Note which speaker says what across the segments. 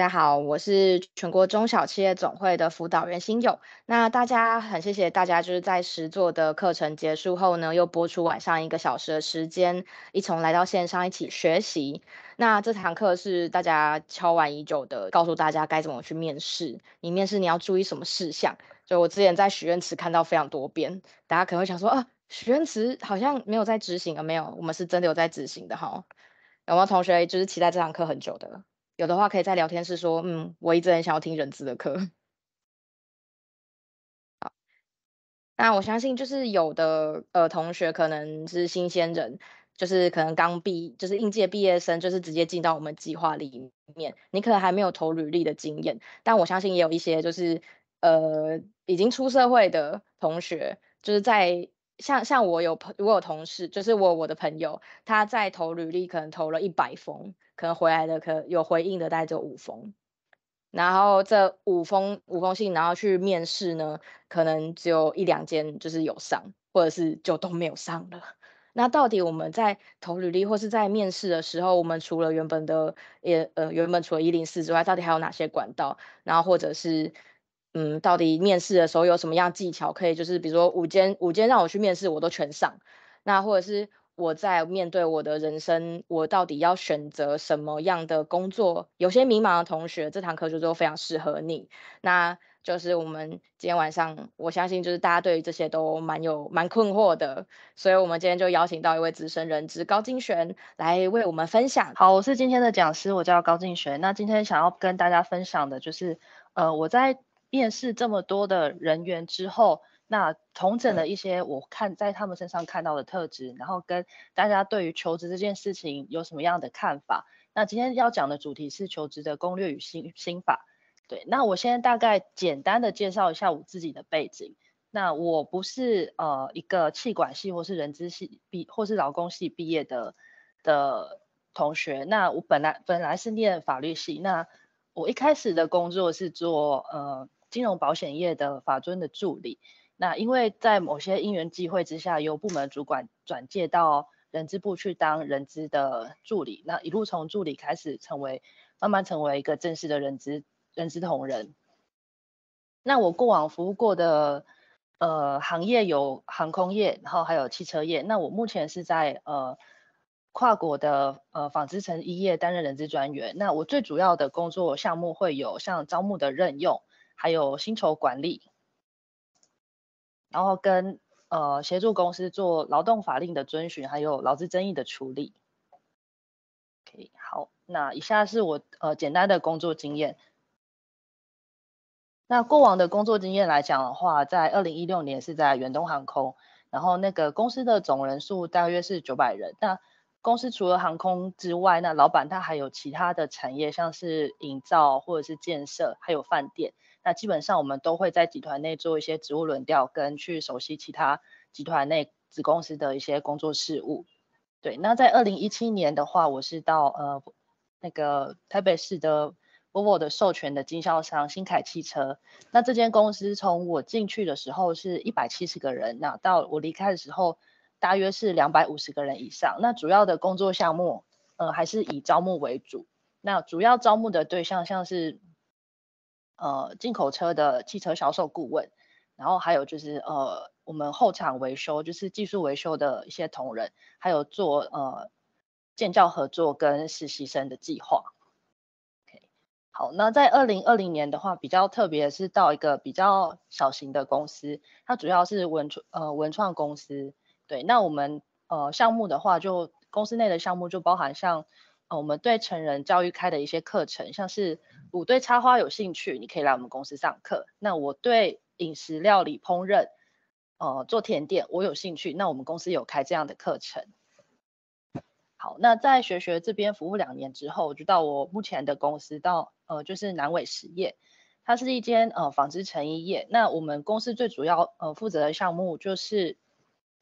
Speaker 1: 大家好，我是全国中小企业总会的辅导员新友。那大家很谢谢大家，就是在实作的课程结束后呢，又播出晚上一个小时的时间，一同来到线上一起学习。那这堂课是大家敲完已久的，告诉大家该怎么去面试。你面试你要注意什么事项？就我之前在许愿池看到非常多遍，大家可能会想说啊，许愿池好像没有在执行啊，没有，我们是真的有在执行的哈。有没有同学就是期待这堂课很久的？有的话可以在聊天室说，嗯，我一直很想要听人资的课。好，那我相信就是有的呃同学可能是新鲜人，就是可能刚毕，就是应届毕业生，就是直接进到我们计划里面，你可能还没有投履历的经验，但我相信也有一些就是呃已经出社会的同学，就是在。像像我有朋，我有同事，就是我我的朋友，他在投履历，可能投了一百封，可能回来的可有回应的大概只有五封，然后这五封五封信，然后去面试呢，可能只有一两间就是有上，或者是就都没有上了。那到底我们在投履历或是在面试的时候，我们除了原本的也呃原本除了一零四之外，到底还有哪些管道？然后或者是。嗯，到底面试的时候有什么样技巧可以？就是比如说五间五间让我去面试，我都全上。那或者是我在面对我的人生，我到底要选择什么样的工作？有些迷茫的同学，这堂课就都非常适合你。那就是我们今天晚上，我相信就是大家对于这些都蛮有蛮困惑的，所以我们今天就邀请到一位资深人资高敬璇来为我们分享。
Speaker 2: 好，我是今天的讲师，我叫高敬璇。那今天想要跟大家分享的就是，呃，我在。面试这么多的人员之后，那同整了一些我看在他们身上看到的特质，然后跟大家对于求职这件事情有什么样的看法？那今天要讲的主题是求职的攻略与心心法。对，那我先大概简单的介绍一下我自己的背景。那我不是呃一个气管系或是人资系毕或是劳工系毕业的的同学。那我本来本来是念法律系。那我一开始的工作是做呃。金融保险业的法尊的助理，那因为在某些因缘际会之下，由部门主管转介到人资部去当人资的助理，那一路从助理开始成为，慢慢成为一个正式的人资人资同仁。那我过往服务过的呃行业有航空业，然后还有汽车业。那我目前是在呃跨国的呃纺织成衣业担任人资专员。那我最主要的工作项目会有像招募的任用。还有薪酬管理，然后跟呃协助公司做劳动法令的遵循，还有劳资争议的处理。OK，好，那以下是我呃简单的工作经验。那过往的工作经验来讲的话，在二零一六年是在远东航空，然后那个公司的总人数大约是九百人。那公司除了航空之外，那老板他还有其他的产业，像是营造或者是建设，还有饭店。那基本上我们都会在集团内做一些职务轮调，跟去熟悉其他集团内子公司的一些工作事务。对，那在二零一七年的话，我是到呃那个台北市的 Volvo 的授权的经销商新凯汽车。那这间公司从我进去的时候是一百七十个人，那到我离开的时候大约是两百五十个人以上。那主要的工作项目呃还是以招募为主。那主要招募的对象像是。呃，进口车的汽车销售顾问，然后还有就是呃，我们后厂维修，就是技术维修的一些同仁，还有做呃建教合作跟实习生的计划。OK，好，那在二零二零年的话，比较特别是到一个比较小型的公司，它主要是文创呃文创公司。对，那我们呃项目的话，就公司内的项目就包含像。呃，我们对成人教育开的一些课程，像是我对插花有兴趣，你可以来我们公司上课。那我对饮食料理烹饪，呃，做甜点我有兴趣，那我们公司有开这样的课程。好，那在学学这边服务两年之后，我就到我目前的公司到呃，就是南伟实业，它是一间呃纺织成衣业。那我们公司最主要呃负责的项目就是。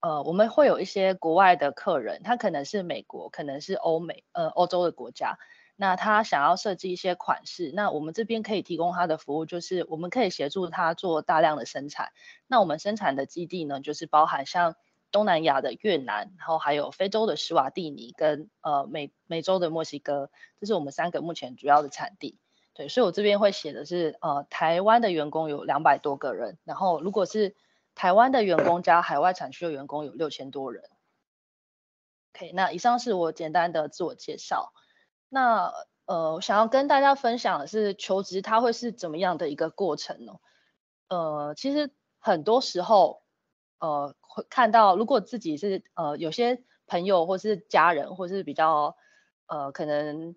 Speaker 2: 呃，我们会有一些国外的客人，他可能是美国，可能是欧美，呃，欧洲的国家。那他想要设计一些款式，那我们这边可以提供他的服务，就是我们可以协助他做大量的生产。那我们生产的基地呢，就是包含像东南亚的越南，然后还有非洲的施瓦蒂尼跟呃美美洲的墨西哥，这是我们三个目前主要的产地。对，所以我这边会写的是，呃，台湾的员工有两百多个人，然后如果是台湾的员工加海外产区的员工有六千多人。OK，那以上是我简单的自我介绍。那呃，我想要跟大家分享的是求职它会是怎么样的一个过程呢？呃，其实很多时候，呃，会看到如果自己是呃有些朋友或是家人或是比较呃可能。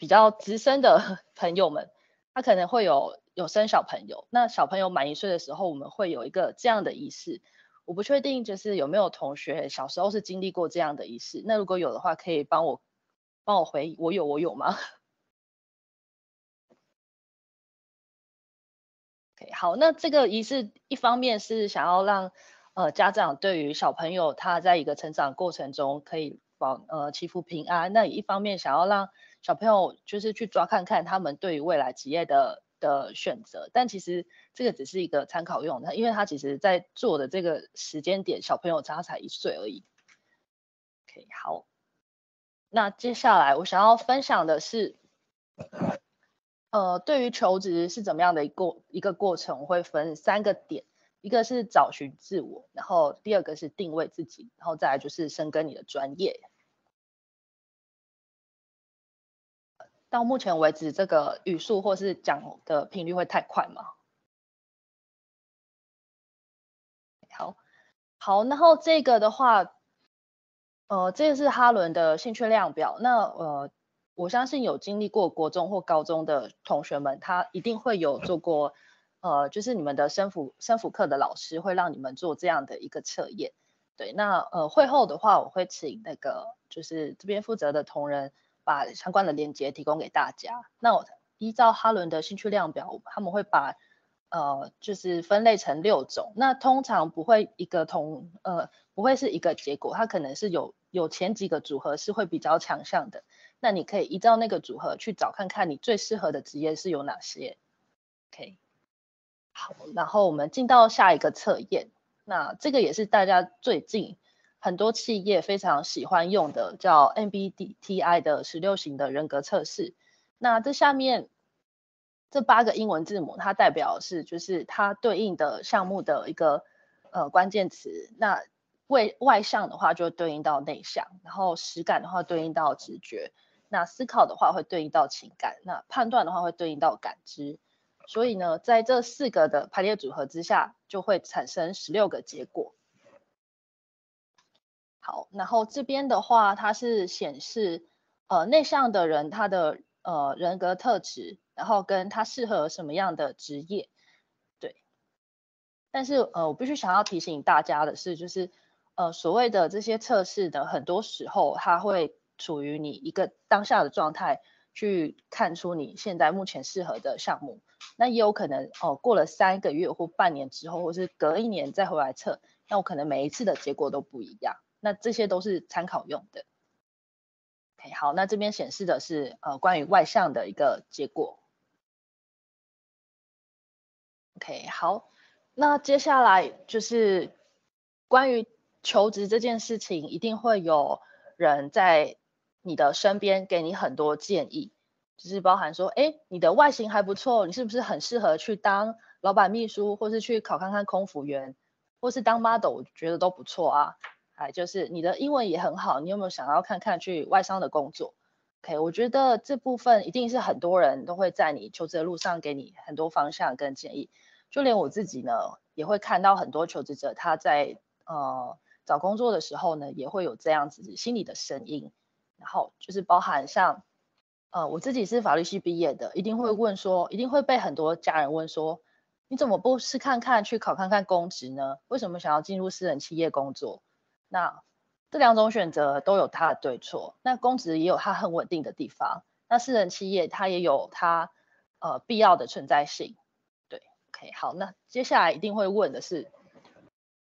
Speaker 2: 比较资深的 朋友们，他可能会有有生小朋友。那小朋友满一岁的时候，我们会有一个这样的仪式。我不确定，就是有没有同学小时候是经历过这样的仪式。那如果有的话，可以帮我帮我回，我有我有吗？OK，好，那这个仪式一方面是想要让呃家长对于小朋友他在一个成长过程中可以保呃祈福平安。那一方面想要让小朋友就是去抓看看他们对于未来职业的的选择，但其实这个只是一个参考用的，因为他其实在做的这个时间点，小朋友他才一岁而已。OK，好，那接下来我想要分享的是，呃，对于求职是怎么样的一个一个过程，我会分三个点，一个是找寻自我，然后第二个是定位自己，然后再来就是深耕你的专业。到目前为止，这个语速或是讲的频率会太快吗？好，好，然后这个的话，呃，这个是哈伦的兴趣量表。那呃，我相信有经历过国中或高中的同学们，他一定会有做过，呃，就是你们的生辅生辅课的老师会让你们做这样的一个测验。对，那呃，会后的话，我会请那个就是这边负责的同仁。把相关的链接提供给大家。那我依照哈伦的兴趣量表，他们会把呃就是分类成六种。那通常不会一个同呃不会是一个结果，它可能是有有前几个组合是会比较强项的。那你可以依照那个组合去找看看你最适合的职业是有哪些。OK，好，然后我们进到下一个测验。那这个也是大家最近。很多企业非常喜欢用的叫 MBTI 的十六型的人格测试。那这下面这八个英文字母，它代表是就是它对应的项目的一个呃关键词。那外外向的话就对应到内向，然后实感的话对应到直觉，那思考的话会对应到情感，那判断的话会对应到感知。所以呢，在这四个的排列组合之下，就会产生十六个结果。好，然后这边的话，它是显示，呃，内向的人他的呃人格特质，然后跟他适合什么样的职业，对。但是呃，我必须想要提醒大家的是，就是呃所谓的这些测试的，很多时候它会处于你一个当下的状态，去看出你现在目前适合的项目。那也有可能哦，过了三个月或半年之后，或是隔一年再回来测，那我可能每一次的结果都不一样。那这些都是参考用的。OK，好，那这边显示的是呃关于外向的一个结果。OK，好，那接下来就是关于求职这件事情，一定会有人在你的身边给你很多建议，就是包含说，哎，你的外形还不错，你是不是很适合去当老板秘书，或是去考看看空服员，或是当 model，我觉得都不错啊。哎，就是你的英文也很好，你有没有想要看看去外商的工作？OK，我觉得这部分一定是很多人都会在你求职的路上给你很多方向跟建议。就连我自己呢，也会看到很多求职者他在呃找工作的时候呢，也会有这样子心里的声音。然后就是包含像呃我自己是法律系毕业的，一定会问说，一定会被很多家人问说，你怎么不试看看去考看看公职呢？为什么想要进入私人企业工作？那这两种选择都有它的对错，那公职也有它很稳定的地方，那私人企业它也有它呃必要的存在性。对，OK，好，那接下来一定会问的是，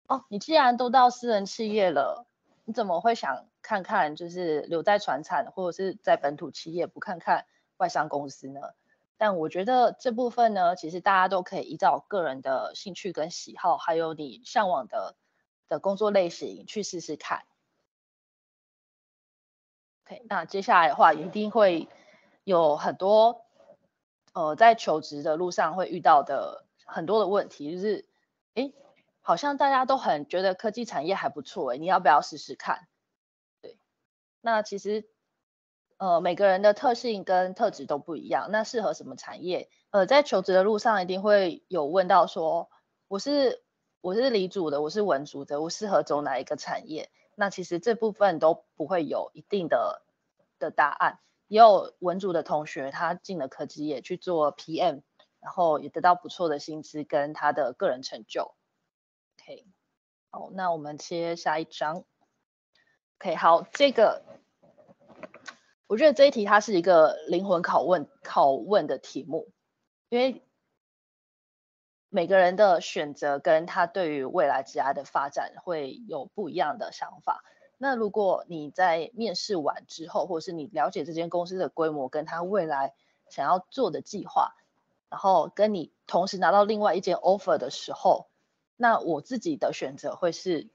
Speaker 2: 哦，你既然都到私人企业了，你怎么会想看看就是留在船产或者是在本土企业，不看看外商公司呢？但我觉得这部分呢，其实大家都可以依照个人的兴趣跟喜好，还有你向往的。的工作类型去试试看。OK，那接下来的话一定会有很多呃在求职的路上会遇到的很多的问题，就是诶，好像大家都很觉得科技产业还不错诶，你要不要试试看？对，那其实呃每个人的特性跟特质都不一样，那适合什么产业？呃，在求职的路上一定会有问到说，我是我是理组的，我是文组的，我适合走哪一个产业？那其实这部分都不会有一定的的答案。也有文组的同学，他进了科技业去做 PM，然后也得到不错的薪资跟他的个人成就。OK，好，那我们切下一张。OK，好，这个。我觉得这一题它是一个灵魂拷问拷问的题目，因为每个人的选择跟他对于未来职涯的发展会有不一样的想法。那如果你在面试完之后，或是你了解这间公司的规模跟他未来想要做的计划，然后跟你同时拿到另外一间 offer 的时候，那我自己的选择会是，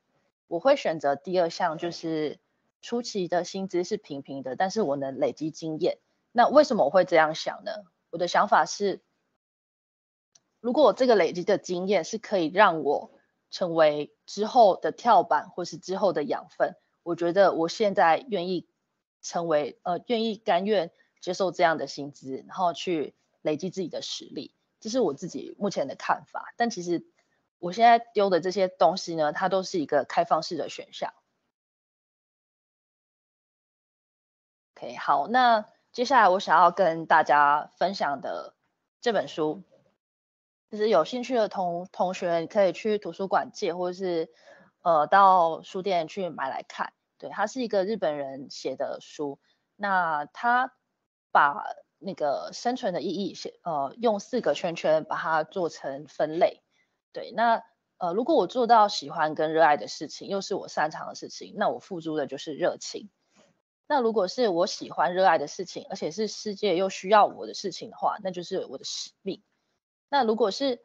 Speaker 2: 我会选择第二项，就是。初期的薪资是平平的，但是我能累积经验。那为什么我会这样想呢？我的想法是，如果我这个累积的经验是可以让我成为之后的跳板或是之后的养分，我觉得我现在愿意成为呃愿意甘愿接受这样的薪资，然后去累积自己的实力，这是我自己目前的看法。但其实我现在丢的这些东西呢，它都是一个开放式的选项。OK，好，那接下来我想要跟大家分享的这本书，就是有兴趣的同同学，你可以去图书馆借，或者是呃到书店去买来看。对，它是一个日本人写的书，那他把那个生存的意义写呃用四个圈圈把它做成分类。对，那呃如果我做到喜欢跟热爱的事情，又是我擅长的事情，那我付诸的就是热情。那如果是我喜欢、热爱的事情，而且是世界又需要我的事情的话，那就是我的使命。那如果是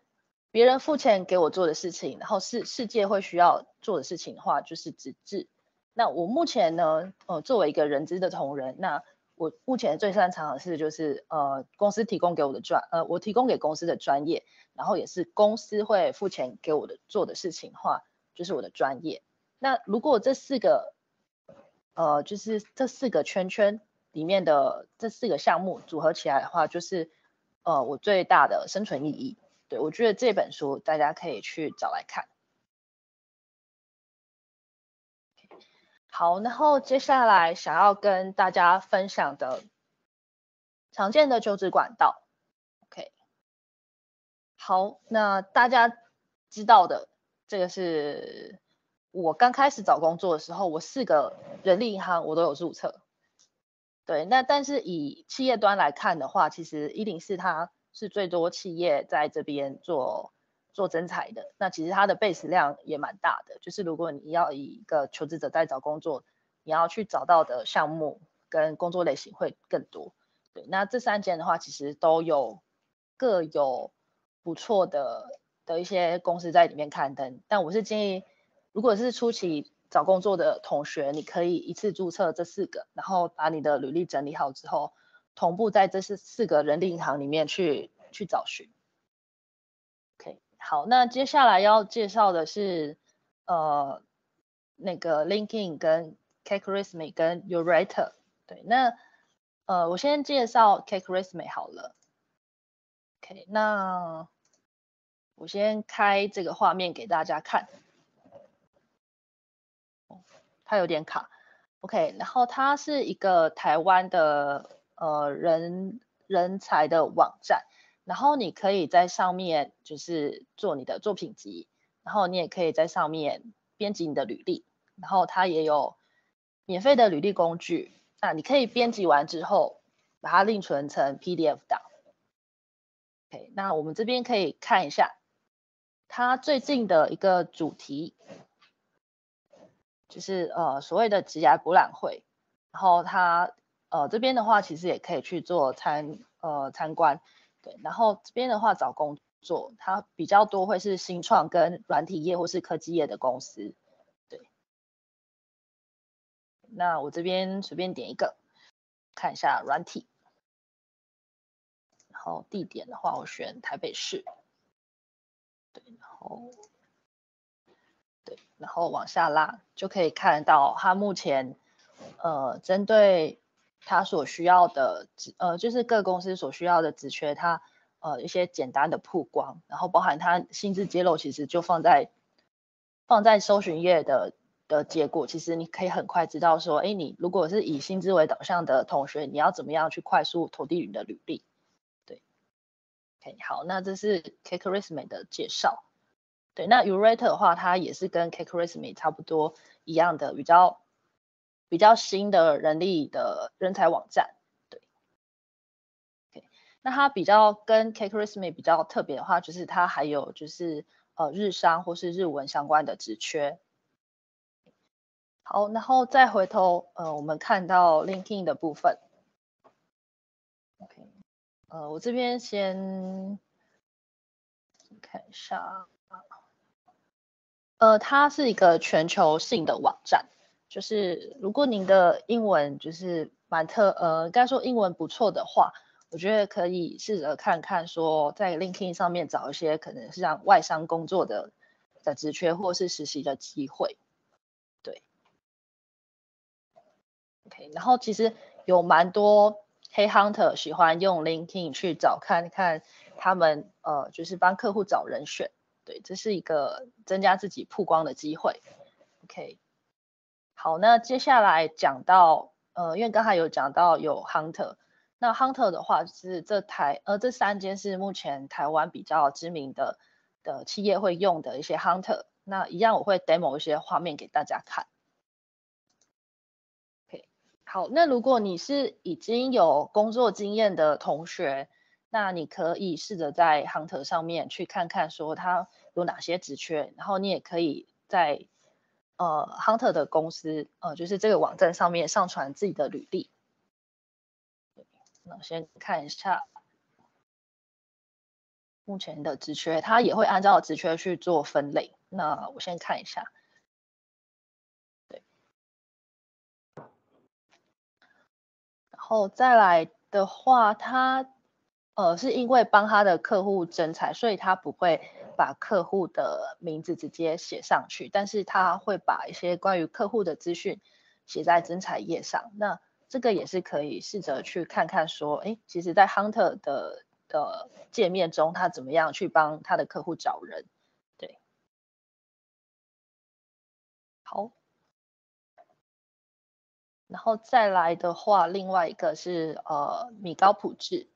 Speaker 2: 别人付钱给我做的事情，然后是世界会需要做的事情的话，就是职志。那我目前呢，呃，作为一个人资的同仁，那我目前最擅长的是就是呃，公司提供给我的专，呃，我提供给公司的专业，然后也是公司会付钱给我的做的事情的话，就是我的专业。那如果这四个呃，就是这四个圈圈里面的这四个项目组合起来的话，就是呃我最大的生存意义。对，我觉得这本书大家可以去找来看。好，然后接下来想要跟大家分享的常见的求职管道。OK，好，那大家知道的这个是。我刚开始找工作的时候，我四个人力银行我都有注册。对，那但是以企业端来看的话，其实一零四它是最多企业在这边做做征才的。那其实它的 base 量也蛮大的，就是如果你要以一个求职者在找工作，你要去找到的项目跟工作类型会更多。对，那这三间的话，其实都有各有不错的的一些公司在里面刊登，但我是建议。如果是初期找工作的同学，你可以一次注册这四个，然后把你的履历整理好之后，同步在这四四个人力银行里面去去找寻。OK，好，那接下来要介绍的是呃那个 LinkedIn 跟 CakeResume 跟 Urate。对，那呃我先介绍 CakeResume 好了。OK，那我先开这个画面给大家看。它有点卡，OK，然后它是一个台湾的呃人人才的网站，然后你可以在上面就是做你的作品集，然后你也可以在上面编辑你的履历，然后它也有免费的履历工具，那你可以编辑完之后把它另存成 PDF 档，OK，那我们这边可以看一下它最近的一个主题。就是呃所谓的职涯博览会，然后它呃这边的话其实也可以去做参呃参观，对，然后这边的话找工作，它比较多会是新创跟软体业或是科技业的公司，对。那我这边随便点一个，看一下软体，然后地点的话，我选台北市。对，然后对，然后往下拉就可以看到他目前呃针对他所需要的职呃就是各公司所需要的职缺，他呃一些简单的曝光，然后包含他薪资揭露，其实就放在放在搜寻页的。的结果，其实你可以很快知道说，哎，你如果是以薪资为导向的同学，你要怎么样去快速投递你的履历？对，OK，好，那这是 Kakerisme 的介绍。对，那 Urate 的话，它也是跟 CakeResume 差不多一样的，比较比较新的人力的人才网站。对，OK，那它比较跟 CakeResume 比较特别的话，就是它还有就是呃日商或是日文相关的职缺。好，然后再回头，呃，我们看到 LinkedIn 的部分。OK，呃，我这边先看一下，呃，它是一个全球性的网站，就是如果您的英文就是蛮特，呃，该说英文不错的话，我觉得可以试着看看说，在 LinkedIn 上面找一些可能是让外商工作的的职缺或是实习的机会。对，OK，然后其实有蛮多黑 hunter 喜欢用 LinkedIn 去找看看他们呃，就是帮客户找人选，这是一个增加自己曝光的机会。OK，好，那接下来讲到呃，因为刚才有讲到有 hunter，那 hunter 的话是这台呃这三间是目前台湾比较知名的的企业会用的一些 hunter，那一样我会 demo 一些画面给大家看。OK，好，那如果你是已经有工作经验的同学，那你可以试着在 Hunter 上面去看看，说他有哪些职缺，然后你也可以在呃 Hunter 的公司，呃，就是这个网站上面上传自己的履历。那我先看一下目前的职缺，他也会按照职缺去做分类。那我先看一下。哦，再来的话，他呃是因为帮他的客户征才，所以他不会把客户的名字直接写上去，但是他会把一些关于客户的资讯写在征才页上。那这个也是可以试着去看看说，哎，其实在 Hunter 的的界面中，他怎么样去帮他的客户找人？对，好。然后再来的话，另外一个是呃米高普智，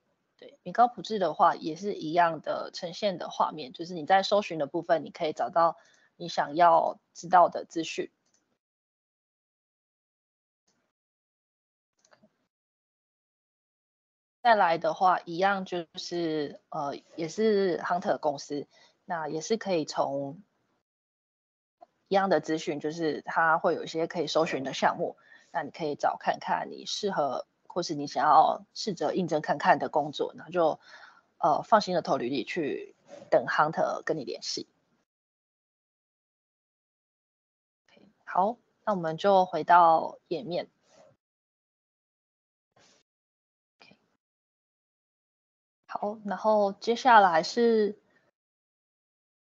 Speaker 2: 对，米高普智的话也是一样的呈现的画面，就是你在搜寻的部分，你可以找到你想要知道的资讯。再来的话，一样就是呃也是 Hunter 公司，那也是可以从一样的资讯，就是它会有一些可以搜寻的项目。那你可以找看看你适合，或是你想要试着应征看看的工作，那就呃放心的投履历去等 hunter 跟你联系。Okay, 好，那我们就回到页面。好，然后接下来是。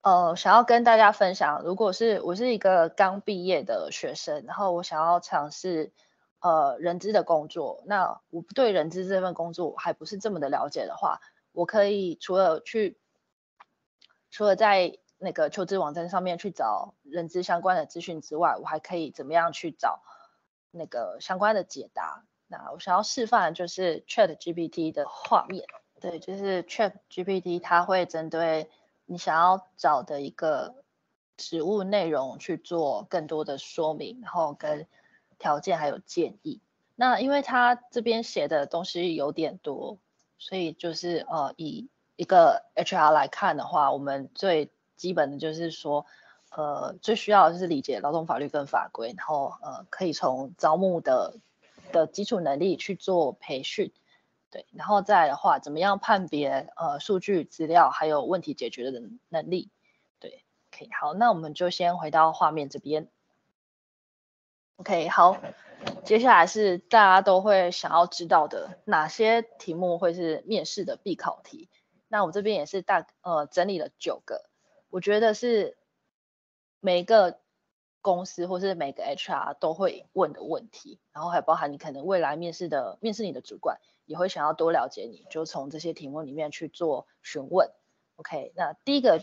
Speaker 2: 呃，想要跟大家分享，如果是我是一个刚毕业的学生，然后我想要尝试呃人资的工作，那我对人资这份工作还不是这么的了解的话，我可以除了去除了在那个求职网站上面去找人资相关的资讯之外，我还可以怎么样去找那个相关的解答？那我想要示范的就是 ChatGPT 的画面，对，就是 ChatGPT 它会针对。你想要找的一个职务内容去做更多的说明，然后跟条件还有建议。那因为他这边写的东西有点多，所以就是呃，以一个 HR 来看的话，我们最基本的就是说，呃，最需要的就是理解劳动法律跟法规，然后呃，可以从招募的的基础能力去做培训。对，然后再的话，怎么样判别呃数据资料还有问题解决的能力？对，OK，好，那我们就先回到画面这边。OK，好，接下来是大家都会想要知道的哪些题目会是面试的必考题。那我这边也是大呃整理了九个，我觉得是每个公司或是每个 HR 都会问的问题，然后还包含你可能未来面试的面试你的主管也会想要多了解你，就从这些题目里面去做询问。OK，那第一个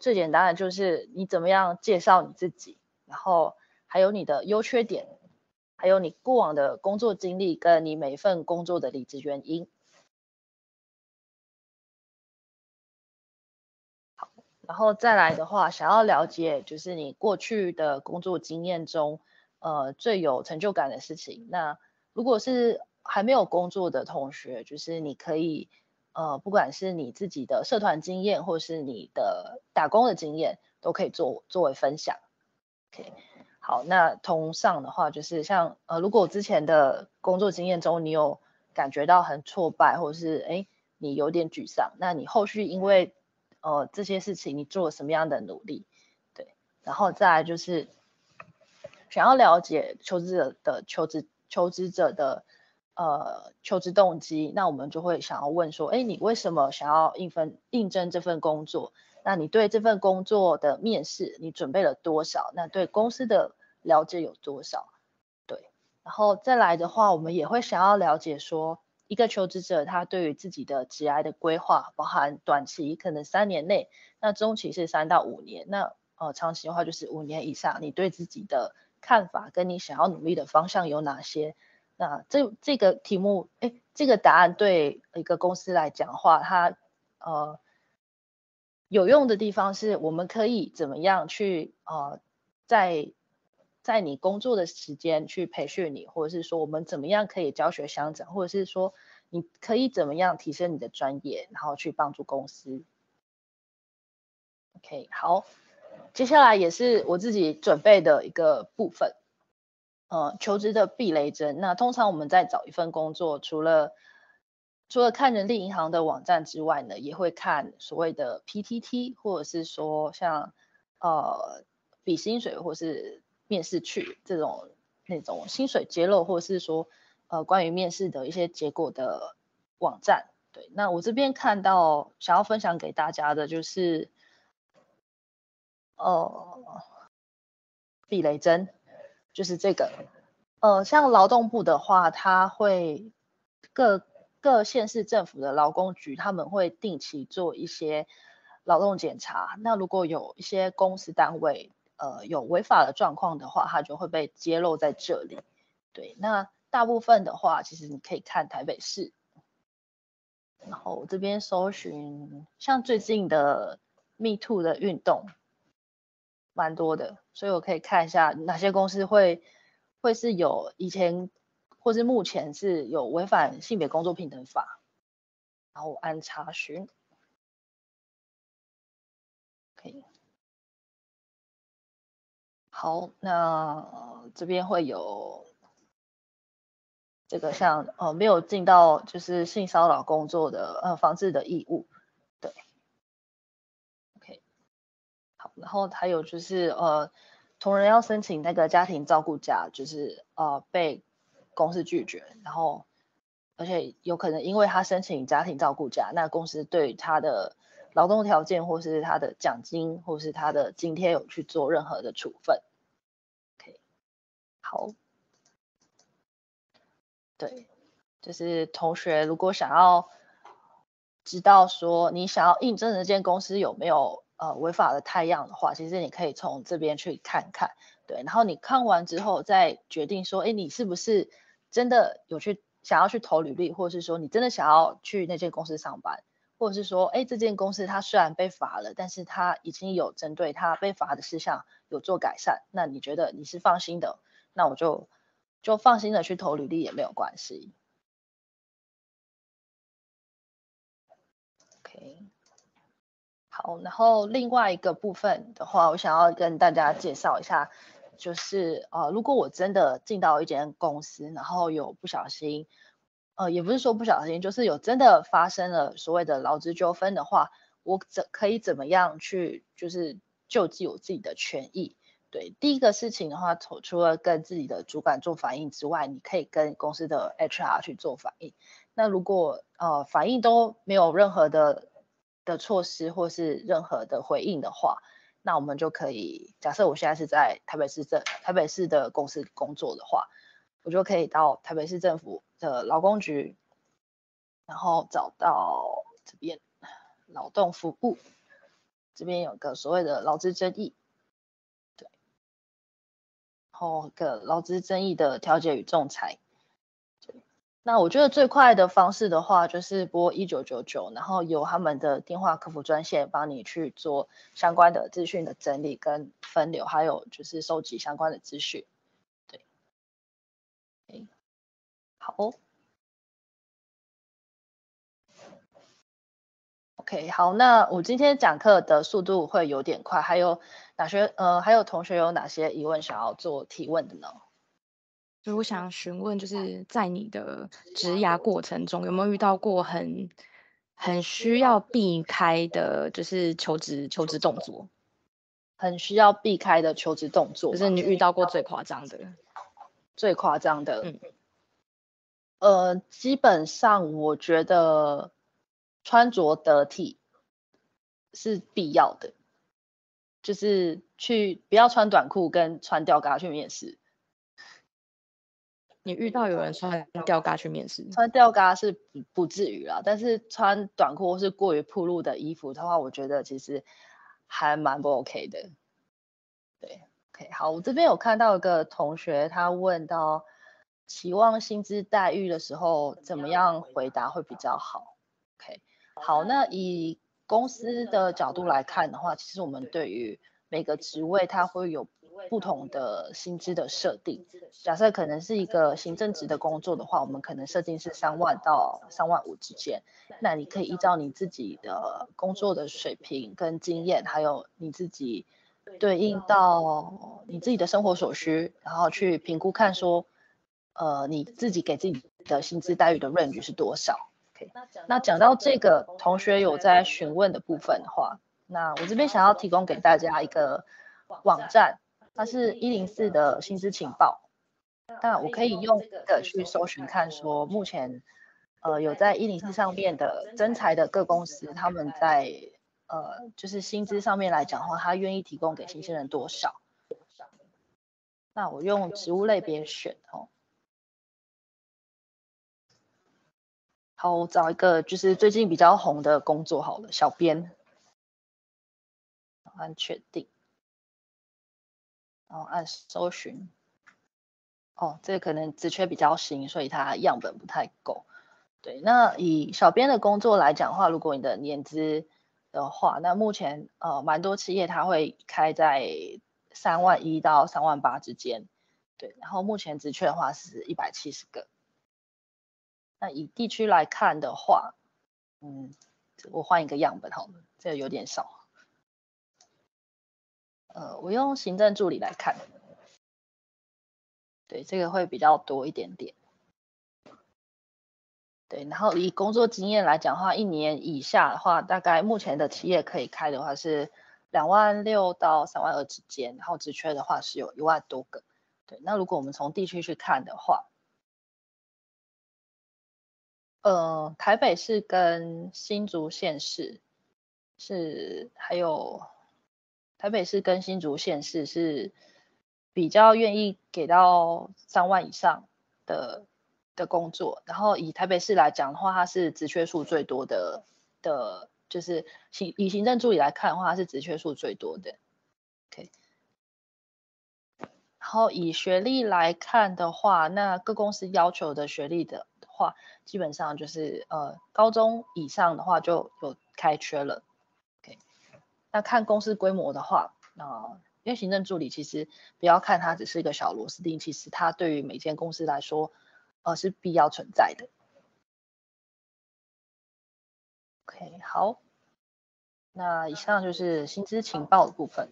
Speaker 2: 最简单的就是你怎么样介绍你自己，然后还有你的优缺点，还有你过往的工作经历跟你每份工作的离职原因。好然后再来的话，想要了解就是你过去的工作经验中，呃，最有成就感的事情。那如果是还没有工作的同学，就是你可以，呃，不管是你自己的社团经验，或是你的打工的经验，都可以做作为分享。OK，好，那同上的话，就是像呃，如果之前的工作经验中，你有感觉到很挫败，或者是哎，你有点沮丧，那你后续因为呃，这些事情你做了什么样的努力？对，然后再来就是想要了解求职者的求职求职者的呃求职动机，那我们就会想要问说，哎，你为什么想要应分应征这份工作？那你对这份工作的面试你准备了多少？那对公司的了解有多少？对，然后再来的话，我们也会想要了解说。一个求职者，他对于自己的职涯的规划，包含短期可能三年内，那中期是三到五年，那呃长期的话就是五年以上。你对自己的看法跟你想要努力的方向有哪些？那这这个题目，哎，这个答案对一个公司来讲话，它呃有用的地方是我们可以怎么样去呃在。在你工作的时间去培训你，或者是说我们怎么样可以教学相长，或者是说你可以怎么样提升你的专业，然后去帮助公司。OK，好，接下来也是我自己准备的一个部分，呃，求职的避雷针。那通常我们在找一份工作，除了除了看人力银行的网站之外呢，也会看所谓的 PTT，或者是说像呃比薪水，或是面试去这种那种薪水揭露，或者是说呃关于面试的一些结果的网站，对，那我这边看到想要分享给大家的就是，呃，避雷针，就是这个，呃，像劳动部的话，它会各各县市政府的劳工局他们会定期做一些劳动检查，那如果有一些公司单位。呃，有违法的状况的话，它就会被揭露在这里。对，那大部分的话，其实你可以看台北市。然后这边搜寻，像最近的 Me Too 的运动，蛮多的，所以我可以看一下哪些公司会会是有以前或是目前是有违反性别工作平等法。然后我按查询，好，那这边会有这个像呃没有尽到就是性骚扰工作的呃防治的义务，对，OK，好，然后还有就是呃同仁要申请那个家庭照顾假，就是呃被公司拒绝，然后而且有可能因为他申请家庭照顾假，那公司对他的劳动条件或是他的奖金或是他的津贴有去做任何的处分。好，对，就是同学如果想要知道说你想要应征的这间公司有没有呃违法的太样的话，其实你可以从这边去看看，对，然后你看完之后再决定说，哎，你是不是真的有去想要去投履历，或者是说你真的想要去那间公司上班，或者是说，哎，这间公司它虽然被罚了，但是它已经有针对它被罚的事项有做改善，那你觉得你是放心的？那我就就放心的去投履历也没有关系。OK，好，然后另外一个部分的话，我想要跟大家介绍一下，就是呃，如果我真的进到一间公司，然后有不小心，呃，也不是说不小心，就是有真的发生了所谓的劳资纠纷的话，我怎可以怎么样去就是救济我自己的权益？对，第一个事情的话，除除了跟自己的主管做反映之外，你可以跟公司的 HR 去做反映。那如果呃反应都没有任何的的措施或是任何的回应的话，那我们就可以假设我现在是在台北市政台北市的公司工作的话，我就可以到台北市政府的劳工局，然后找到这边劳动服务，这边有个所谓的劳资争议。后个劳资争议的调解与仲裁，那我觉得最快的方式的话，就是拨一九九九，然后由他们的电话客服专线帮你去做相关的资讯的整理跟分流，还有就是收集相关的资讯。对，好哦，OK，好，那我今天讲课的速度会有点快，还有。哪些呃，还有同学有哪些疑问想要做提问的呢？
Speaker 1: 就我想询问，就是在你的职涯过程中，有没有遇到过很很需要避开的，就是求职求职动作？
Speaker 2: 很需要避开的求职动作，
Speaker 1: 就是你遇到过最夸张的？
Speaker 2: 最夸张的，嗯，呃，基本上我觉得穿着得体是必要的。就是去不要穿短裤跟穿吊嘎去面试。
Speaker 1: 你遇到有人穿吊嘎去面试？
Speaker 2: 穿吊嘎是不不至于啦，但是穿短裤或是过于暴露的衣服的话，我觉得其实还蛮不 OK 的。对，OK，好，我这边有看到一个同学，他问到期望薪资待遇的时候，怎么样回答会比较好？OK，好，那以公司的角度来看的话，其实我们对于每个职位它会有不同的薪资的设定。假设可能是一个行政职的工作的话，我们可能设定是三万到三万五之间。那你可以依照你自己的工作的水平跟经验，还有你自己对应到你自己的生活所需，然后去评估看说，呃，你自己给自己的薪资待遇的 range 是多少。那讲到这个同学有在询问的部分的话，那我这边想要提供给大家一个网站，它是一零四的薪资情报。那我可以用这个去搜寻看说，目前呃有在一零四上面的征才的各公司，他们在呃就是薪资上面来讲的话，他愿意提供给新鲜人多少？那我用职务类别选哦。好，我找一个就是最近比较红的工作好了，小编，按确定，然后按搜寻。哦，这个可能职缺比较新，所以它样本不太够。对，那以小编的工作来讲的话，如果你的年资的话，那目前呃蛮多企业它会开在三万一到三万八之间。对，然后目前职缺的话是一百七十个。那以地区来看的话，嗯，我换一个样本好了，这个有点少。呃，我用行政助理来看，对，这个会比较多一点点。对，然后以工作经验来讲的话，一年以下的话，大概目前的企业可以开的话是两万六到三万二之间，然后职缺的话是有一万多个。对，那如果我们从地区去看的话，呃，台北市跟新竹县市是，还有台北市跟新竹县市是比较愿意给到三万以上的的工作，然后以台北市来讲的话，它是职缺数最多的的，就是行以行政助理来看的话，它是职缺数最多的。OK，然后以学历来看的话，那各公司要求的学历的。话基本上就是呃高中以上的话就有开缺了，OK。那看公司规模的话，那、因为行政助理其实不要看它只是一个小螺丝钉，其实它对于每间公司来说，呃是必要存在的。OK，好，那以上就是薪资情报的部分。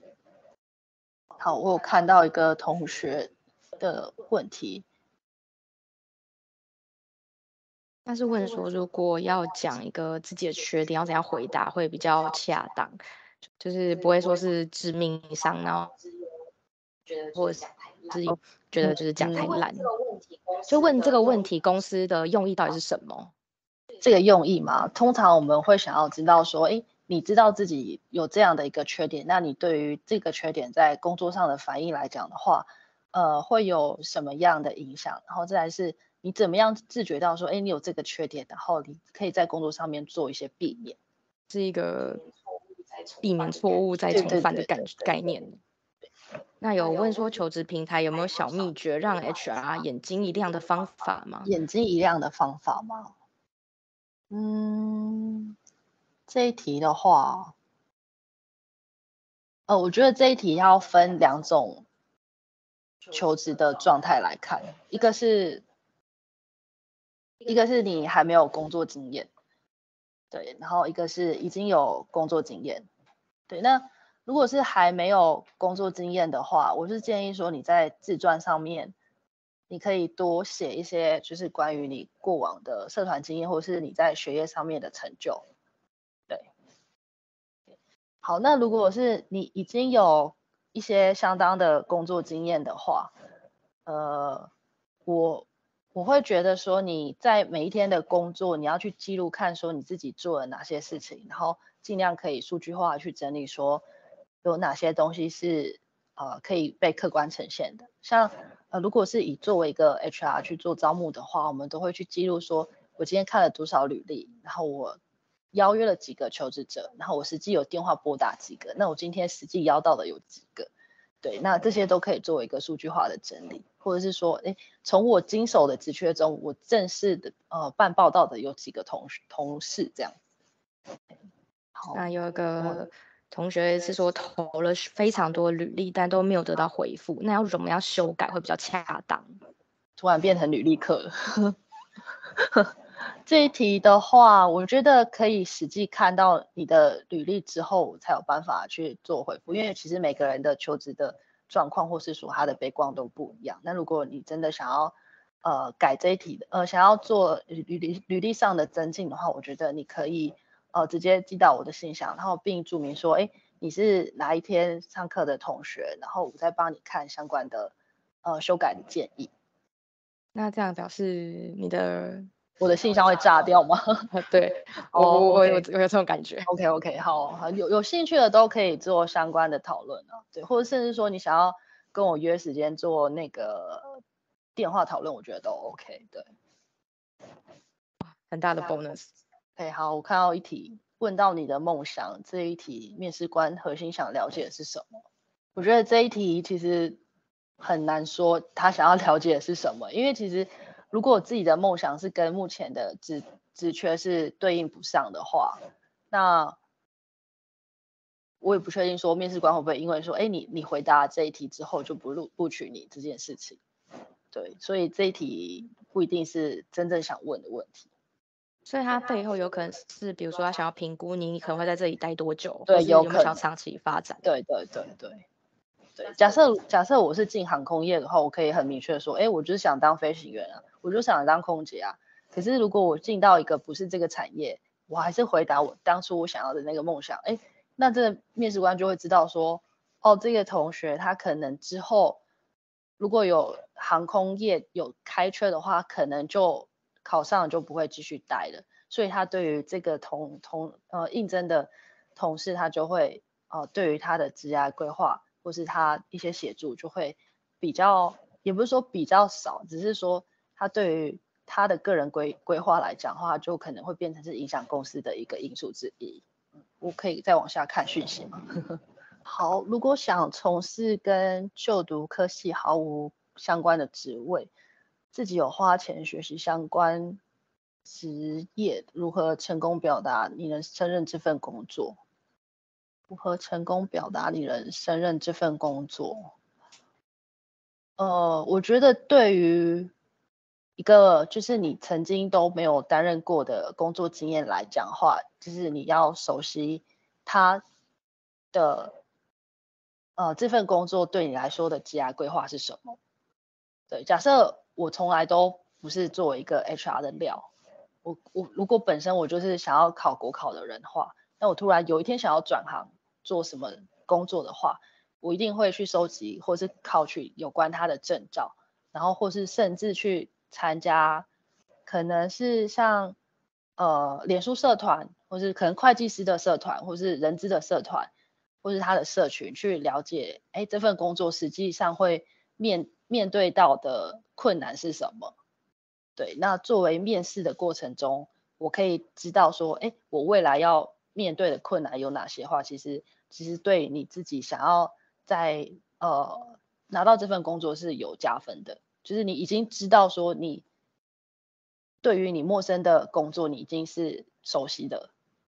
Speaker 2: 好，我有看到一个同学的问题。
Speaker 1: 但是问说，如果要讲一个自己的缺点，要怎样回答会比较恰当？就是不会说是致命伤，然后觉得或者是觉得就是讲太烂。就问这个问题，公司的用意到底是什么？
Speaker 2: 这个用意嘛，通常我们会想要知道说，诶，你知道自己有这样的一个缺点，那你对于这个缺点在工作上的反应来讲的话，呃，会有什么样的影响？然后再来是，你怎么样自觉到说，哎，你有这个缺点，然后你可以在工作上面做一些避免，
Speaker 1: 是一个避免错误再重犯的概概念。那有问说求职平台有没有小秘诀让 HR 眼睛一亮的方法吗？
Speaker 2: 眼睛一亮的方法吗？嗯，这一题的话，呃，我觉得这一题要分两种求职的状态来看，一个是，一个是你还没有工作经验，对，然后一个是已经有工作经验，对，那。如果是还没有工作经验的话，我是建议说你在自传上面，你可以多写一些，就是关于你过往的社团经验，或是你在学业上面的成就。对，好，那如果是你已经有一些相当的工作经验的话，呃，我我会觉得说你在每一天的工作，你要去记录看说你自己做了哪些事情，然后尽量可以数据化去整理说。有哪些东西是呃可以被客观呈现的？像呃，如果是以作为一个 HR 去做招募的话，我们都会去记录说，我今天看了多少履历，然后我邀约了几个求职者，然后我实际有电话拨打几个，那我今天实际邀到的有几个？对，那这些都可以作为一个数据化的整理，或者是说，诶，从我经手的职缺中，我正式的呃办报道的有几个同同事这样。
Speaker 1: 好，那有一个。同学是说投了非常多履历，但都没有得到回复，那要怎么样修改会比较恰当？
Speaker 2: 突然变成履历课了。这一题的话，我觉得可以实际看到你的履历之后，才有办法去做回复。因为其实每个人的求职的状况，或是说他的背景都不一样。那如果你真的想要呃改这一题的，呃想要做履历履历上的增进的话，我觉得你可以。呃，直接寄到我的信箱，然后并注明说，哎，你是哪一天上课的同学，然后我再帮你看相关的呃修改的建议。
Speaker 1: 那这样表示你的
Speaker 2: 我的信箱会炸掉吗？
Speaker 1: 对，我我、oh. 我有我有这种感觉。
Speaker 2: OK OK，好，好，有有兴趣的都可以做相关的讨论啊，对，或者甚至说你想要跟我约时间做那个电话讨论，我觉得都 OK，对。
Speaker 1: 很大的 bonus。
Speaker 2: 哎，好，我看到一题问到你的梦想，这一题面试官核心想了解的是什么？我觉得这一题其实很难说他想要了解的是什么，因为其实如果自己的梦想是跟目前的职职缺是对应不上的话，那我也不确定说面试官会不会因为说，哎，你你回答这一题之后就不录录取你这件事情。对，所以这一题不一定是真正想问的问题。
Speaker 1: 所以他背后有可能是，比如说他想要评估你，你可能会在这里待多久，
Speaker 2: 对，有可能
Speaker 1: 想长期发展。
Speaker 2: 对对对对对。假设假设我是进航空业的话，我可以很明确的说，哎，我就是想当飞行员啊，我就想当空姐啊。可是如果我进到一个不是这个产业，我还是回答我当初我想要的那个梦想，哎，那这个面试官就会知道说，哦，这个同学他可能之后如果有航空业有开缺的话，可能就。考上就不会继续待了，所以他对于这个同同呃应征的同事，他就会呃对于他的职业规划或是他一些协助就会比较，也不是说比较少，只是说他对于他的个人规规划来讲的话，就可能会变成是影响公司的一个因素之一。我可以再往下看讯息吗？好，如果想从事跟就读科系毫无相关的职位。自己有花钱学习相关职业，如何成功表达你能胜任这份工作？如何成功表达你能胜任这份工作？呃，我觉得对于一个就是你曾经都没有担任过的工作经验来讲话，就是你要熟悉他的呃这份工作对你来说的职涯规划是什么？对，假设。我从来都不是作为一个 HR 的料。我我如果本身我就是想要考国考的人的话，那我突然有一天想要转行做什么工作的话，我一定会去收集或是考取有关他的证照，然后或是甚至去参加，可能是像呃脸书社团，或是可能会计师的社团，或是人资的社团，或是他的社群，去了解，哎，这份工作实际上会面面对到的困难是什么？对，那作为面试的过程中，我可以知道说，哎，我未来要面对的困难有哪些话，其实其实对你自己想要在呃拿到这份工作是有加分的，就是你已经知道说你对于你陌生的工作，你已经是熟悉的。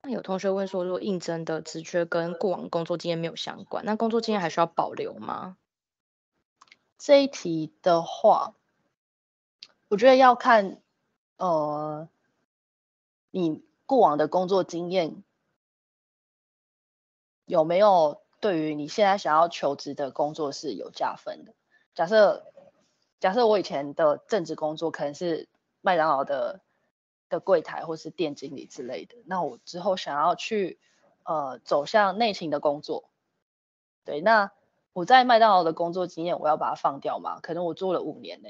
Speaker 1: 那有同学问说，如果应征的职缺跟过往工作经验没有相关，那工作经验还需要保留吗？
Speaker 2: 这一题的话。我觉得要看，呃，你过往的工作经验有没有对于你现在想要求职的工作是有加分的。假设，假设我以前的正职工作可能是麦当劳的的柜台或是店经理之类的，那我之后想要去呃走向内勤的工作，对，那我在麦当劳的工作经验我要把它放掉吗？可能我做了五年呢，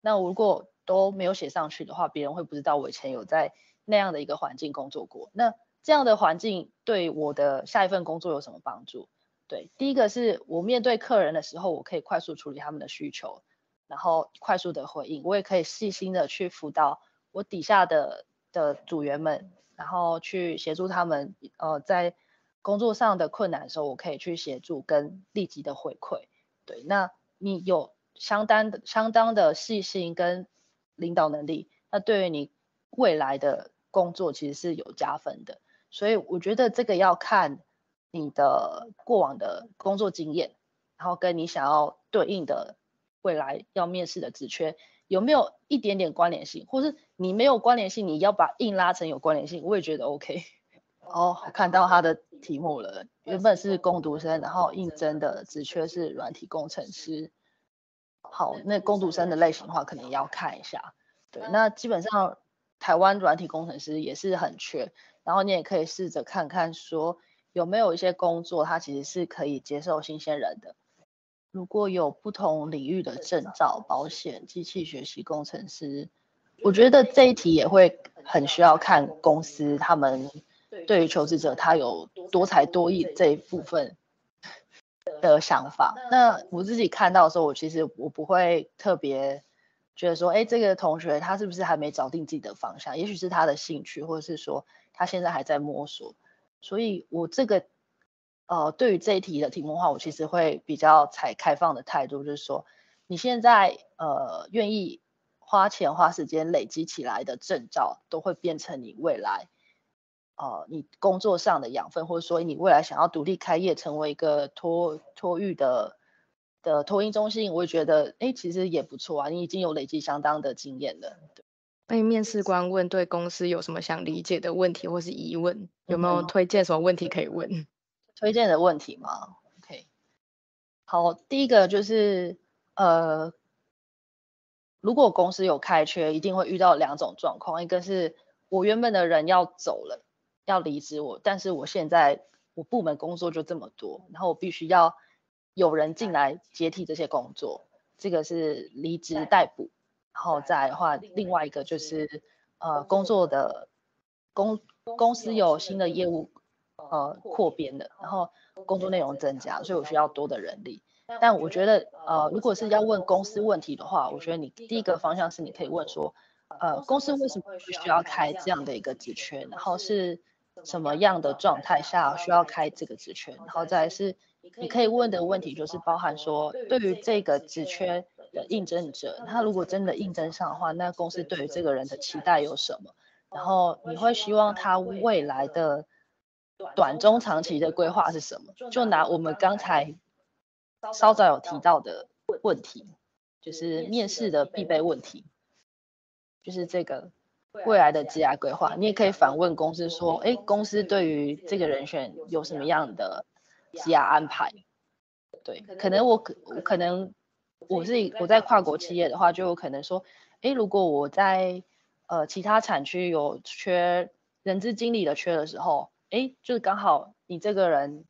Speaker 2: 那如果都没有写上去的话，别人会不知道我以前有在那样的一个环境工作过。那这样的环境对我的下一份工作有什么帮助？对，第一个是我面对客人的时候，我可以快速处理他们的需求，然后快速的回应。我也可以细心的去辅导我底下的的组员们，然后去协助他们。呃，在工作上的困难的时候，我可以去协助跟立即的回馈。对，那你有相当的相当的细心跟领导能力，那对于你未来的工作其实是有加分的，所以我觉得这个要看你的过往的工作经验，然后跟你想要对应的未来要面试的职缺有没有一点点关联性，或是你没有关联性，你要把硬拉成有关联性，我也觉得 OK。哦，看到他的题目了，原本是工读生，然后应征的职缺是软体工程师。好，那工读生的类型的话，可能也要看一下。对，那基本上台湾软体工程师也是很缺，然后你也可以试着看看说有没有一些工作，它其实是可以接受新鲜人的。如果有不同领域的证照，保险、机器学习工程师，我觉得这一题也会很需要看公司他们对于求职者他有多才多艺这一部分。的想法，那我自己看到的时候，我其实我不会特别觉得说，哎，这个同学他是不是还没找定自己的方向？也许是他的兴趣，或者是说他现在还在摸索。所以，我这个呃，对于这一题的题目的话，我其实会比较采开放的态度，就是说，你现在呃愿意花钱花时间累积起来的证照，都会变成你未来。呃，你工作上的养分，或者说你未来想要独立开业，成为一个托托育的的托婴中心，我也觉得，哎，其实也不错啊。你已经有累积相当的经验了。对。
Speaker 1: 被面试官问对公司有什么想理解的问题或是疑问，有没有推荐什么问题可以
Speaker 2: 问？推荐的问题吗？OK。好，第一个就是，呃，如果公司有开缺，一定会遇到两种状况，一个是我原本的人要走了。要离职我，但是我现在我部门工作就这么多，然后我必须要有人进来接替这些工作，这个是离职待补。然后再的话，另外一个就是呃工作的公公司有新的业务呃扩编的，然后工作内容增加，所以我需要多的人力。但我觉得呃如果是要问公司问题的话，我觉得你第一个方向是你可以问说呃公司为什么会需要开这样的一个职缺，然后是。什么样的状态下需要开这个职缺？然后再是你可以问的问题，就是包含说，对于这个职缺的应征者，他如果真的应征上的话，那公司对于这个人的期待有什么？然后你会希望他未来的短中长期的规划是什么？就拿我们刚才稍早有提到的问题，就是面试的必备问题，就是这个。未来的职涯规划，你也可以反问公司说：“哎，公司对于这个人选有什么样的职涯安排？”对，可能我可可能我是我在跨国企业的话，就有可能说：“哎，如果我在呃其他产区有缺人资经理的缺的时候，哎，就是刚好你这个人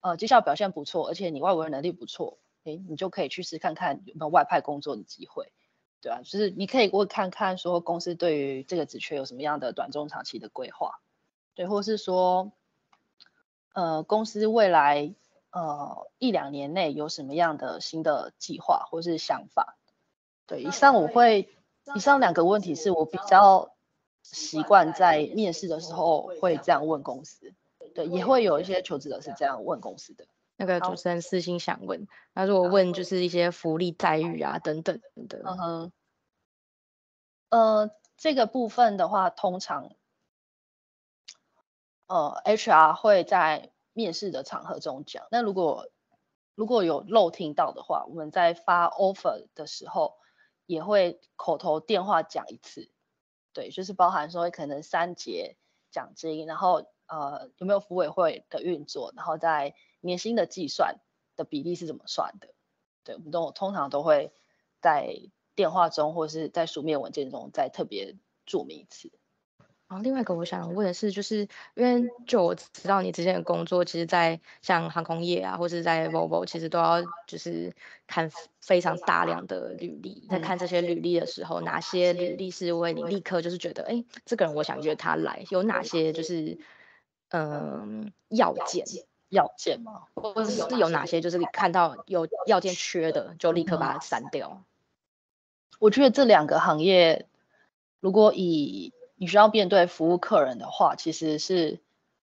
Speaker 2: 呃绩效表现不错，而且你外文能力不错，哎，你就可以去试看看有没有外派工作的机会，对啊，就是你可以过看看说公司对于这个职缺有什么样的短中长期的规划，对，或是说，呃，公司未来呃一两年内有什么样的新的计划或是想法，对，以上我会，以上两个问题是我比较。习惯在面试的时候会这样问公司，对，也会有一些求职者是这样问公司的。
Speaker 1: 那个主持人私心想问，那如果问就是一些福利待遇啊等等的。
Speaker 2: 嗯哼。呃，这个部分的话，通常，呃，HR 会在面试的场合中讲。那如果如果有漏听到的话，我们在发 offer 的时候也会口头电话讲一次。对，就是包含说可能三节奖金，然后呃有没有服委会的运作，然后在年薪的计算的比例是怎么算的？对，我们都通常都会在电话中或是在书面文件中再特别注明一次。
Speaker 1: 然后另外一个我想问的是，就是因为就我知道你之前的工作，其实，在像航空业啊，或是在 Volvo，其实都要就是看非常大量的履历。在看这些履历的时候，哪些履历是为你立刻就是觉得，哎，这个人我想约他来？有哪些就是嗯要件？
Speaker 2: 要件吗？
Speaker 1: 或者是有哪些就是你看到有要件缺的，就立刻把它删掉？
Speaker 2: 我觉得这两个行业，如果以你需要面对服务客人的话，其实是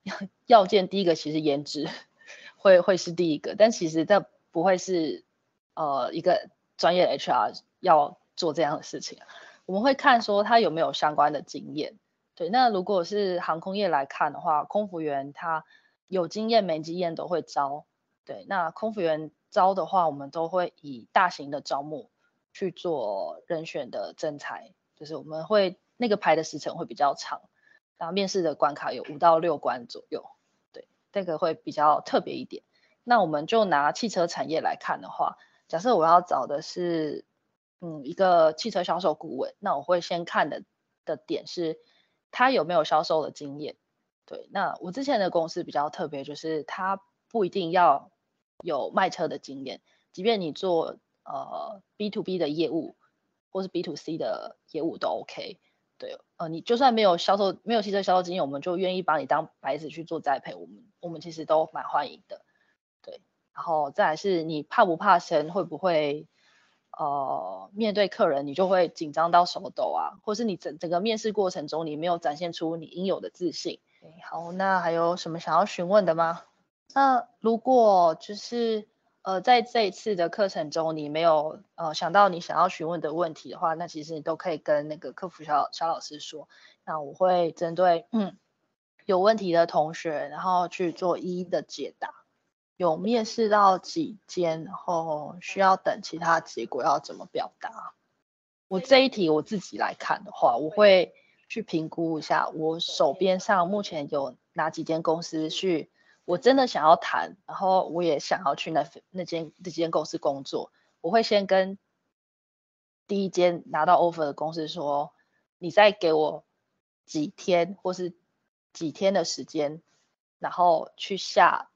Speaker 2: 要 要件第一个，其实颜值会会是第一个，但其实这不会是呃一个专业的 HR 要做这样的事情。我们会看说他有没有相关的经验。对，那如果是航空业来看的话，空服员他有经验没经验都会招。对，那空服员招的话，我们都会以大型的招募去做人选的征才，就是我们会。那个排的时程会比较长，然后面试的关卡有五到六关左右，对，这个会比较特别一点。那我们就拿汽车产业来看的话，假设我要找的是，嗯，一个汽车销售顾问，那我会先看的的点是，他有没有销售的经验。对，那我之前的公司比较特别，就是他不一定要有卖车的经验，即便你做呃 B to B 的业务，或是 B to C 的业务都 OK。对，呃，你就算没有销售，没有汽车销售经验，我们就愿意把你当白纸去做栽培，我们我们其实都蛮欢迎的。对，然后再来是你怕不怕生，会不会呃面对客人你就会紧张到手抖啊，或是你整整个面试过程中你没有展现出你应有的自信。好，那还有什么想要询问的吗？那如果就是。呃，在这一次的课程中，你没有呃想到你想要询问的问题的话，那其实你都可以跟那个客服小小老师说。那我会针对嗯有问题的同学，然后去做一一的解答。有面试到几间，然后需要等其他结果要怎么表达？我这一题我自己来看的话，我会去评估一下我手边上目前有哪几间公司去。我真的想要谈，然后我也想要去那那间那间公司工作。我会先跟第一间拿到 offer 的公司说，你再给我几天或是几天的时间，然后去下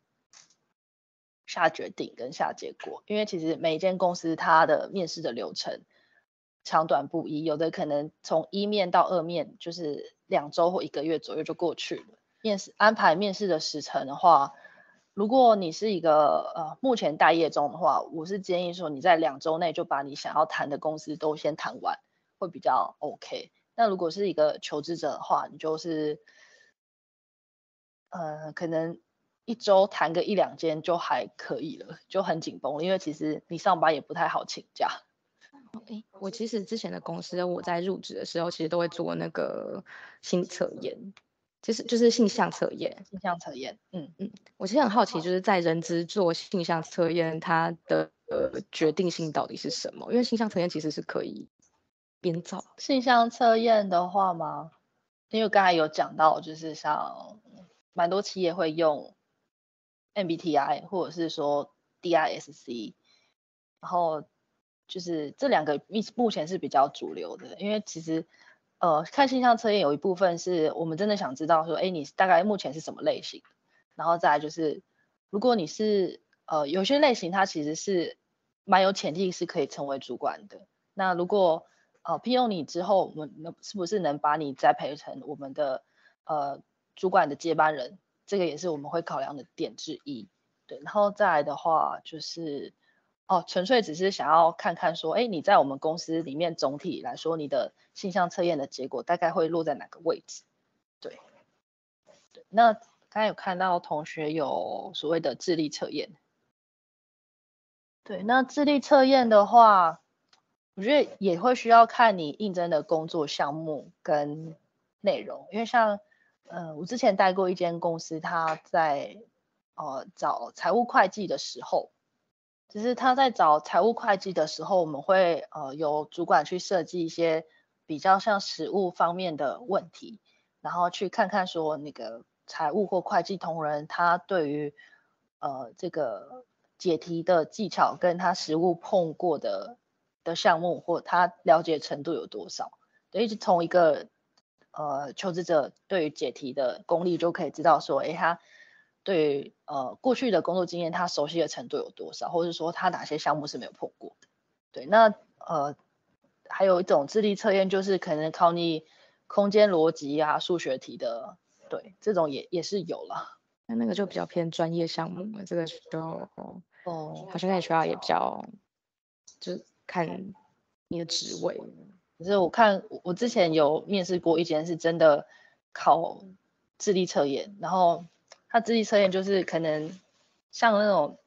Speaker 2: 下决定跟下结果。因为其实每一间公司它的面试的流程长短不一，有的可能从一面到二面就是两周或一个月左右就过去了。面试安排面试的时程的话，如果你是一个呃目前待业中的话，我是建议说你在两周内就把你想要谈的公司都先谈完，会比较 OK。那如果是一个求职者的话，你就是呃可能一周谈个一两间就还可以了，就很紧绷，因为其实你上班也不太好请假。
Speaker 1: 诶，我其实之前的公司我在入职的时候，其实都会做那个心测验。其实就是性向测验，
Speaker 2: 性向测验，嗯嗯，
Speaker 1: 我其实很好奇，就是在人资做性向测验，它的呃决定性到底是什么？因为性向测验其实是可以编造。
Speaker 2: 性向测验的话吗？因为刚才有讲到，就是像蛮多企业会用 MBTI 或者是说 DISC，然后就是这两个目目前是比较主流的，因为其实。呃，看性向测验有一部分是我们真的想知道说，哎，你大概目前是什么类型？然后再来就是如果你是呃有些类型，它其实是蛮有潜力是可以成为主管的。那如果呃聘用你之后，我们能是不是能把你栽培成我们的呃主管的接班人？这个也是我们会考量的点之一。对，然后再来的话就是哦，纯粹只是想要看看说，哎，你在我们公司里面总体来说，你的性向测验的结果大概会落在哪个位置？对，那刚才有看到同学有所谓的智力测验。对，那智力测验的话，我觉得也会需要看你应征的工作项目跟内容，因为像，呃，我之前待过一间公司，他在呃找财务会计的时候，只是他在找财务会计的时候，我们会呃由主管去设计一些比较像实务方面的问题，然后去看看说那个财务或会计同仁他对于呃这个。解题的技巧跟他实务碰过的的项目或他了解程度有多少？对，一直从一个呃求职者对于解题的功力就可以知道说，诶，他对于呃过去的工作经验他熟悉的程度有多少，或者说他哪些项目是没有碰过的？对，那呃还有一种智力测验就是可能考你空间逻辑啊、数学题的，对，这种也也是有了。
Speaker 1: 那那个就比较偏专业项目了，这个就。哦，好像在学校也比较，就是看你的职位。
Speaker 2: 可是我看我之前有面试过一间是真的考智力测验，然后他智力测验就是可能像那种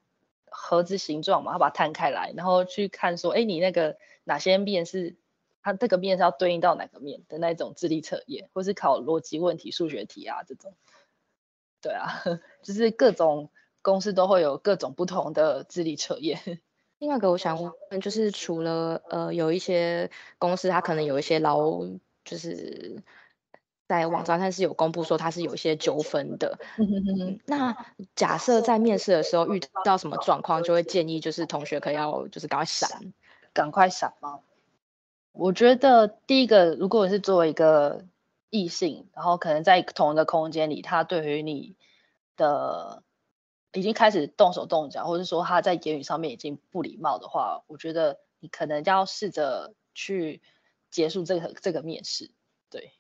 Speaker 2: 盒子形状嘛，他把它摊开来，然后去看说，哎，你那个哪些面是它这个面是要对应到哪个面的那种智力测验，或是考逻辑问题、数学题啊这种。对啊，就是各种。公司都会有各种不同的智力测验。
Speaker 1: 另外一个我想问，就是除了呃有一些公司它可能有一些劳，就是在网站上是有公布说它是有一些纠纷的。那假设在面试的时候遇到什么状况，就会建议就是同学可以要就是赶快闪，
Speaker 2: 赶快闪吗？我觉得第一个，如果是作为一个异性，然后可能在同一个空间里，他对于你的已经开始动手动脚，或者说他在言语上面已经不礼貌的话，我觉得你可能要试着去结束这个这个面试。对，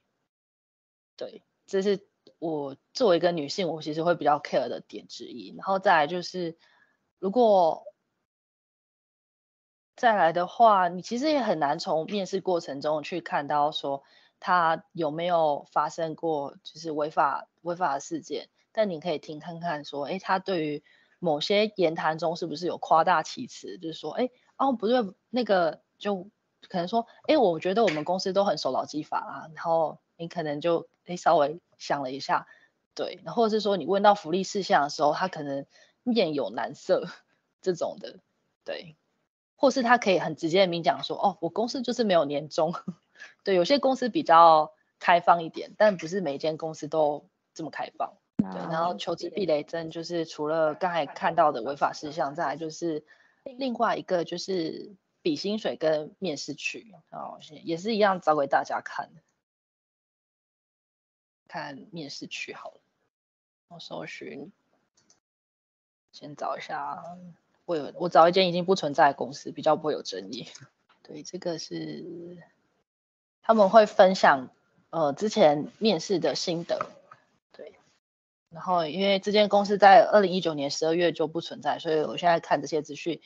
Speaker 2: 对，这是我作为一个女性，我其实会比较 care 的点之一。然后再来就是，如果再来的话，你其实也很难从面试过程中去看到说他有没有发生过就是违法违法的事件。但你可以听看看，说，哎，他对于某些言谈中是不是有夸大其词？就是说，哎，哦，不对，那个就可能说，哎，我觉得我们公司都很守劳基法啊。然后你可能就诶稍微想了一下，对，然后或者是说你问到福利事项的时候，他可能面有难色这种的，对，或是他可以很直接的明讲说，哦，我公司就是没有年终，对，有些公司比较开放一点，但不是每一间公司都这么开放。对，然后求职避雷针就是除了刚才看到的违法事项，再来就是另外一个就是比薪水跟面试区，哦，也是一样找给大家看的。看面试区好了，我搜寻，先找一下，我有我找一间已经不存在的公司，比较不会有争议。对，这个是他们会分享呃之前面试的心得。对然后，因为这间公司在二零一九年十二月就不存在，所以我现在看这些资讯，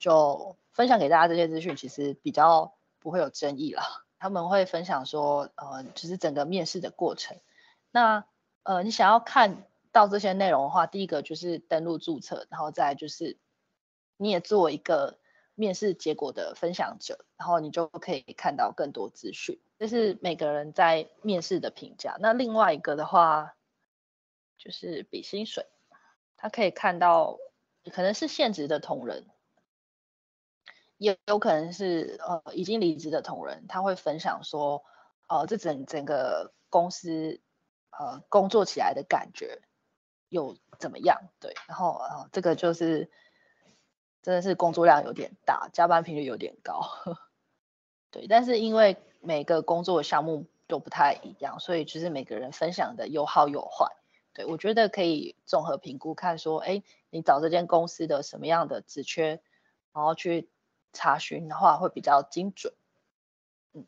Speaker 2: 就分享给大家。这些资讯其实比较不会有争议了。他们会分享说，呃，就是整个面试的过程。那呃，你想要看到这些内容的话，第一个就是登录注册，然后再就是你也做一个面试结果的分享者，然后你就可以看到更多资讯。这是每个人在面试的评价。那另外一个的话。就是比薪水，他可以看到，可能是现职的同仁，也有可能是呃已经离职的同仁，他会分享说，呃，这整整个公司呃工作起来的感觉有怎么样？对，然后呃这个就是真的是工作量有点大，加班频率有点高，对，但是因为每个工作项目都不太一样，所以就是每个人分享的有好有坏。对，我觉得可以综合评估，看说，哎，你找这间公司的什么样的职缺，然后去查询的话会比较精准。嗯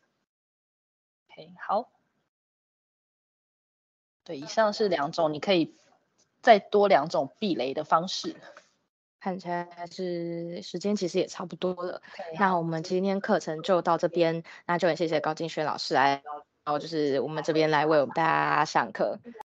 Speaker 2: ，OK，好。对，以上是两种，你可以再多两种避雷的方式。
Speaker 1: 看起来还是时间其实也差不多了，那我们今天课程就到这边，那就很谢谢高金轩老师来，然后就是我们这边来为我们大家上课。